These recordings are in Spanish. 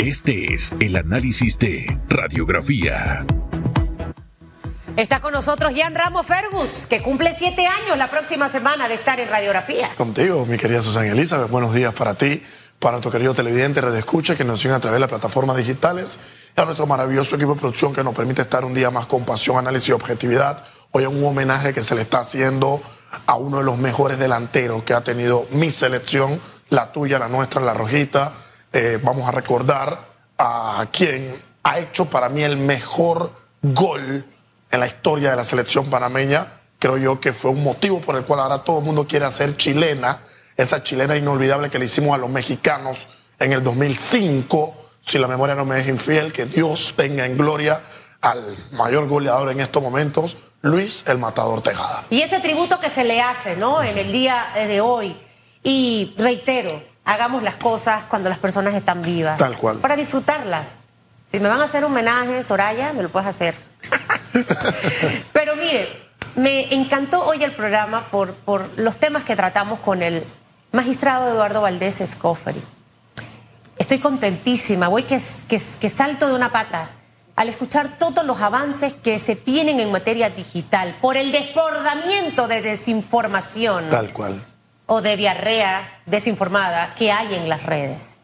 Este es el análisis de Radiografía. Está con nosotros Jan Ramos Fergus, que cumple siete años la próxima semana de estar en Radiografía. Contigo, mi querida Susana Elizabeth. Buenos días para ti, para nuestro querido televidente, Radio Escucha, que nos siguen a través de las plataformas digitales, y a nuestro maravilloso equipo de producción que nos permite estar un día más con pasión, análisis y objetividad. Hoy es un homenaje que se le está haciendo a uno de los mejores delanteros que ha tenido mi selección, la tuya, la nuestra, la rojita. Eh, vamos a recordar a quien ha hecho para mí el mejor gol en la historia de la selección panameña. Creo yo que fue un motivo por el cual ahora todo el mundo quiere hacer chilena, esa chilena inolvidable que le hicimos a los mexicanos en el 2005. Si la memoria no me es infiel, que Dios tenga en gloria al mayor goleador en estos momentos, Luis el Matador Tejada. Y ese tributo que se le hace, ¿no? En el día de hoy. Y reitero, hagamos las cosas cuando las personas están vivas. Tal cual. Para disfrutarlas. Si me van a hacer un homenaje, Soraya, me lo puedes hacer. Pero mire, me encantó hoy el programa por, por los temas que tratamos con el magistrado Eduardo Valdés Escoferi. Estoy contentísima, voy que, que, que salto de una pata al escuchar todos los avances que se tienen en materia digital por el desbordamiento de desinformación. Tal cual. O de diarrea desinformada que hay en las redes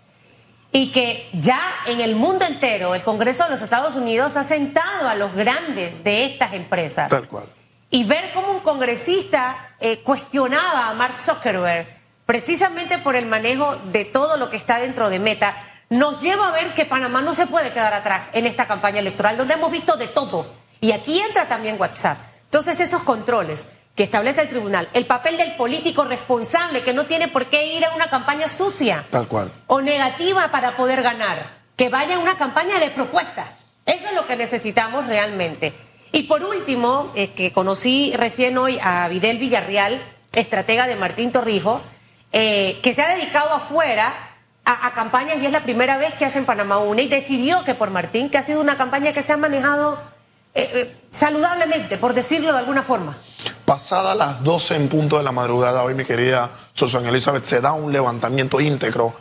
y que ya en el mundo entero el Congreso de los Estados Unidos ha sentado a los grandes de estas empresas. Tal cual. Y ver cómo un congresista eh, cuestionaba a Mark Zuckerberg precisamente por el manejo de todo lo que está dentro de Meta, nos lleva a ver que Panamá no se puede quedar atrás en esta campaña electoral, donde hemos visto de todo. Y aquí entra también WhatsApp. Entonces esos controles que establece el tribunal, el papel del político responsable que no tiene por qué ir a una campaña sucia. Tal cual. O negativa para poder ganar. Que vaya a una campaña de propuestas. Eso es lo que necesitamos realmente. Y por último, eh, que conocí recién hoy a Videl Villarreal, estratega de Martín Torrijos, eh, que se ha dedicado afuera a, a, campañas y es la primera vez que hace en Panamá una y decidió que por Martín, que ha sido una campaña que se ha manejado eh, eh, saludablemente, por decirlo de alguna forma. Pasada las 12 en punto de la madrugada, hoy mi querida Susana Elizabeth, se da un levantamiento íntegro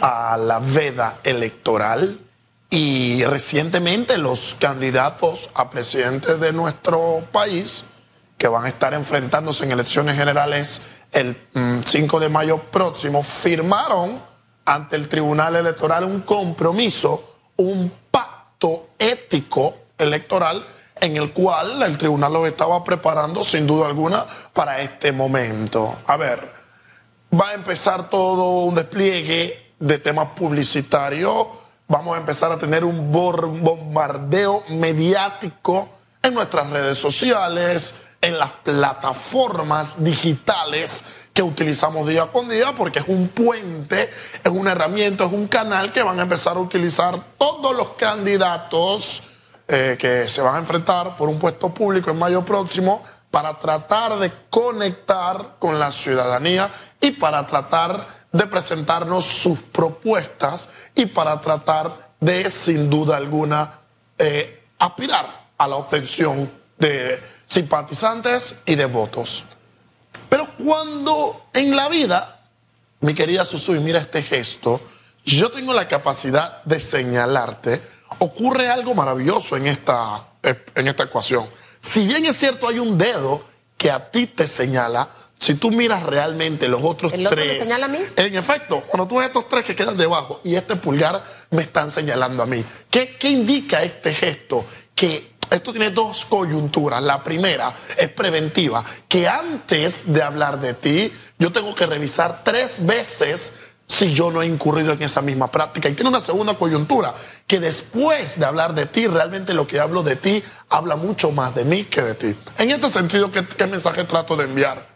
a la veda electoral y recientemente los candidatos a presidente de nuestro país que van a estar enfrentándose en elecciones generales el 5 mm, de mayo próximo firmaron ante el Tribunal Electoral un compromiso, un pacto ético electoral en el cual el tribunal los estaba preparando sin duda alguna para este momento. A ver, va a empezar todo un despliegue de temas publicitarios, vamos a empezar a tener un bombardeo mediático en nuestras redes sociales, en las plataformas digitales que utilizamos día con día, porque es un puente, es una herramienta, es un canal que van a empezar a utilizar todos los candidatos eh, que se van a enfrentar por un puesto público en mayo próximo para tratar de conectar con la ciudadanía y para tratar de presentarnos sus propuestas y para tratar de, sin duda alguna, eh, aspirar a la obtención de simpatizantes y de votos. Pero cuando en la vida, mi querida Susui, mira este gesto, yo tengo la capacidad de señalarte ocurre algo maravilloso en esta, en esta ecuación. Si bien es cierto, hay un dedo que a ti te señala, si tú miras realmente los otros ¿El otro tres. me señala a mí? En efecto, cuando tú ves estos tres que quedan debajo y este pulgar me están señalando a mí. ¿Qué, qué indica este gesto? Que esto tiene dos coyunturas. La primera es preventiva, que antes de hablar de ti, yo tengo que revisar tres veces si yo no he incurrido en esa misma práctica. Y tiene una segunda coyuntura, que después de hablar de ti, realmente lo que hablo de ti habla mucho más de mí que de ti. En este sentido, ¿qué, mensaje trato de enviar?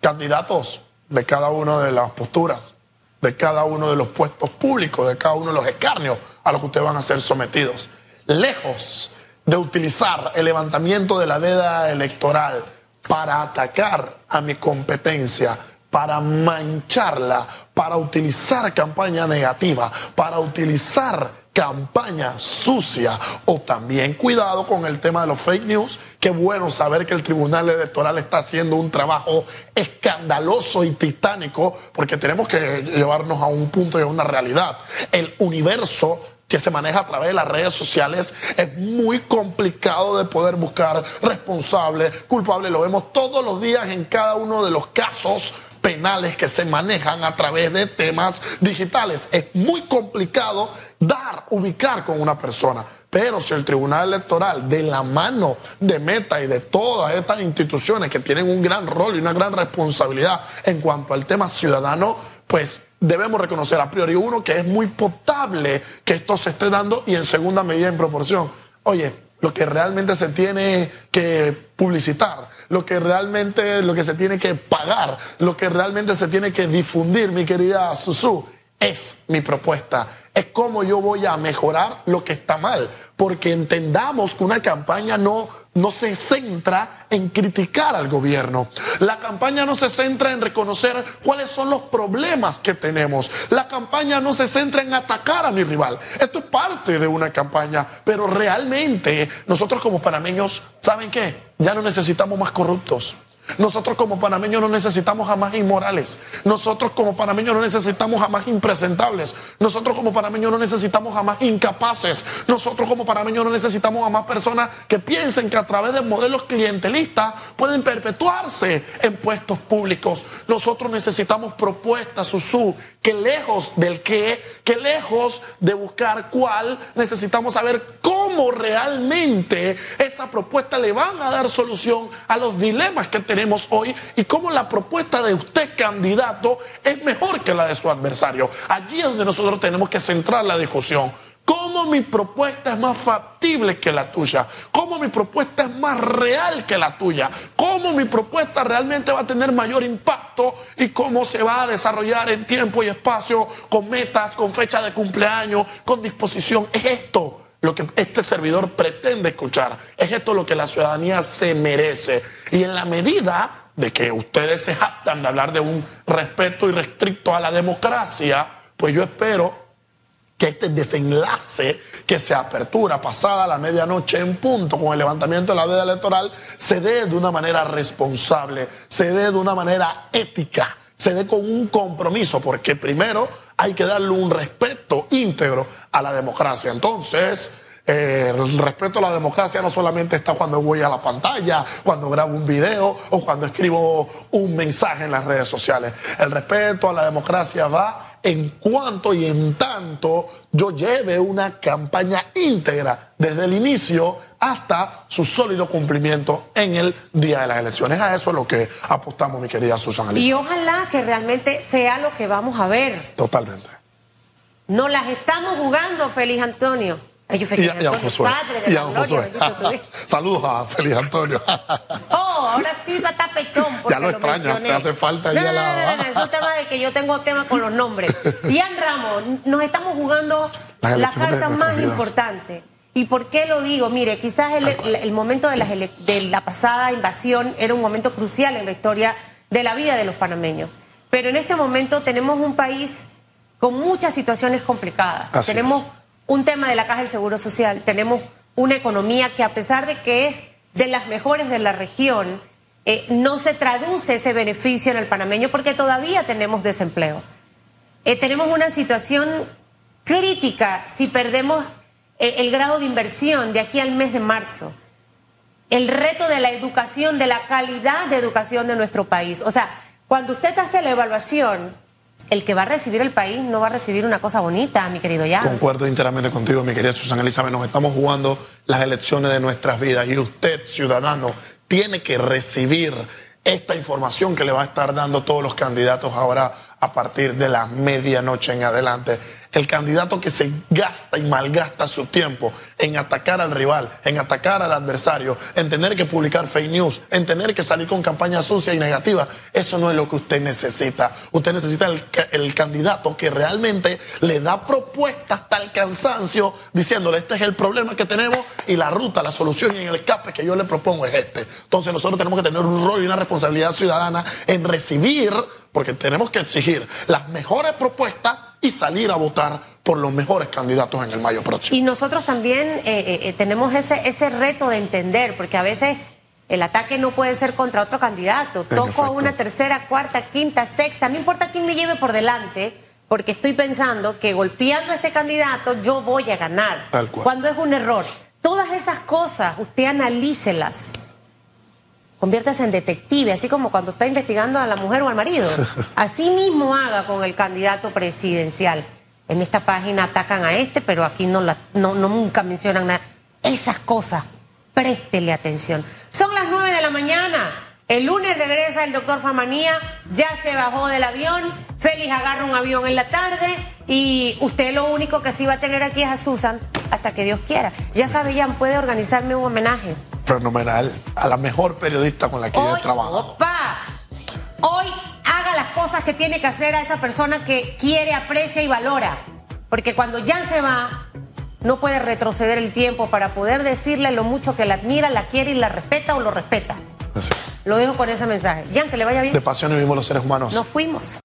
Candidatos de cada una de las posturas, de cada uno de los puestos públicos, de cada uno de los escarnios a los que ustedes van a ser sometidos. Lejos de utilizar el levantamiento de la veda electoral para atacar a mi competencia, para mancharla, para utilizar campaña negativa, para utilizar campaña sucia o también cuidado con el tema de los fake news. Qué bueno saber que el Tribunal Electoral está haciendo un trabajo escandaloso y titánico porque tenemos que llevarnos a un punto y a una realidad. El universo que se maneja a través de las redes sociales, es muy complicado de poder buscar responsable, culpable. Lo vemos todos los días en cada uno de los casos penales que se manejan a través de temas digitales. Es muy complicado dar, ubicar con una persona. Pero si el Tribunal Electoral, de la mano de Meta y de todas estas instituciones que tienen un gran rol y una gran responsabilidad en cuanto al tema ciudadano, pues debemos reconocer a priori uno que es muy potable que esto se esté dando y en segunda medida en proporción. Oye, lo que realmente se tiene que publicitar, lo que realmente, lo que se tiene que pagar, lo que realmente se tiene que difundir, mi querida Susu, es mi propuesta. Es cómo yo voy a mejorar lo que está mal. Porque entendamos que una campaña no, no se centra en criticar al gobierno. La campaña no se centra en reconocer cuáles son los problemas que tenemos. La campaña no se centra en atacar a mi rival. Esto es parte de una campaña. Pero realmente nosotros como panameños, ¿saben qué? Ya no necesitamos más corruptos. Nosotros como panameños no necesitamos a más inmorales. Nosotros como panameños no necesitamos a más impresentables. Nosotros como panameños no necesitamos a más incapaces. Nosotros como panameños no necesitamos a más personas que piensen que a través de modelos clientelistas pueden perpetuarse en puestos públicos. Nosotros necesitamos propuestas, Susu, que lejos del qué, que lejos de buscar cuál, necesitamos saber cómo realmente esa propuesta le van a dar solución a los dilemas que tenemos tenemos hoy y cómo la propuesta de usted, candidato, es mejor que la de su adversario. Allí es donde nosotros tenemos que centrar la discusión. ¿Cómo mi propuesta es más factible que la tuya? ¿Cómo mi propuesta es más real que la tuya? ¿Cómo mi propuesta realmente va a tener mayor impacto y cómo se va a desarrollar en tiempo y espacio, con metas, con fecha de cumpleaños, con disposición? Es esto lo que este servidor pretende escuchar. Es esto lo que la ciudadanía se merece. Y en la medida de que ustedes se jactan de hablar de un respeto irrestricto a la democracia, pues yo espero que este desenlace que se apertura pasada la medianoche en punto con el levantamiento de la veda electoral se dé de una manera responsable, se dé de una manera ética se dé con un compromiso, porque primero hay que darle un respeto íntegro a la democracia. Entonces, eh, el respeto a la democracia no solamente está cuando voy a la pantalla, cuando grabo un video o cuando escribo un mensaje en las redes sociales. El respeto a la democracia va en cuanto y en tanto yo lleve una campaña íntegra desde el inicio hasta su sólido cumplimiento en el día de las elecciones. A eso es lo que apostamos, mi querida Susana Y ojalá que realmente sea lo que vamos a ver. Totalmente. No las estamos jugando, Feliz Antonio. Ay, feliz y, a, Josué. y a Josué. Saludos a Feliz Antonio. oh, ahora sí va a estar pechón. Ya lo, extrañas, te hace falta no, no, no, no, no, es un tema de que yo tengo tema con los nombres. Ian Ramos, nos estamos jugando la carta más importante. ¿Y por qué lo digo? Mire, quizás el, momento de la, de la pasada invasión era un momento crucial en la historia de la vida de los panameños. Pero en este momento tenemos un país con muchas situaciones complicadas. tenemos un tema de la Caja del Seguro Social, tenemos una economía que a pesar de que es de las mejores de la región, eh, no se traduce ese beneficio en el panameño porque todavía tenemos desempleo. Eh, tenemos una situación crítica si perdemos el grado de inversión de aquí al mes de marzo. El reto de la educación, de la calidad de educación de nuestro país. O sea, cuando usted hace la evaluación, el que va a recibir el país no va a recibir una cosa bonita, mi querido Jan. Concuerdo enteramente contigo, mi querida Susana Elizabeth. Nos estamos jugando las elecciones de nuestras vidas y usted, ciudadano, tiene que recibir esta información que le va a estar dando todos los candidatos ahora a partir de la medianoche en adelante el candidato que se gasta y malgasta su tiempo en atacar al rival, en atacar al adversario, en tener que publicar fake news, en tener que salir con campañas sucias y negativas, eso no es lo que usted necesita. Usted necesita el, candidato que realmente le da propuestas hasta el cansancio, diciéndole, este es el problema que tenemos y la ruta, la solución y el escape que yo le propongo es este. Entonces nosotros tenemos que tener un rol y una responsabilidad ciudadana en recibir, porque tenemos que exigir las mejores propuestas y salir a votar por los mejores candidatos en el mayo próximo. Y nosotros también eh, eh, eh, tenemos ese, ese reto de entender, porque a veces el ataque no puede ser contra otro candidato. Toco a una tercera, cuarta, quinta, sexta, no importa quién me lleve por delante, porque estoy pensando que golpeando a este candidato yo voy a ganar. Tal cual. Cuando es un error. Todas esas cosas, usted analícelas. Conviértase en detective, así como cuando está investigando a la mujer o al marido. Así mismo haga con el candidato presidencial. En esta página atacan a este, pero aquí no, la, no, no nunca mencionan nada. Esas cosas, préstele atención. Son las 9 de la mañana. El lunes regresa el doctor Famanía, ya se bajó del avión, Félix agarra un avión en la tarde y usted lo único que sí va a tener aquí es a Susan hasta que Dios quiera. Ya sabe, Jan, puede organizarme un homenaje. Fenomenal. A la mejor periodista con la que Hoy, he trabajado. opa, hoy haga las cosas que tiene que hacer a esa persona que quiere, aprecia y valora. Porque cuando Jan se va, no puede retroceder el tiempo para poder decirle lo mucho que la admira, la quiere y la respeta o lo respeta. Así. Lo dejo con ese mensaje. Jan, que le vaya bien. De pasión vivimos los seres humanos. Nos fuimos.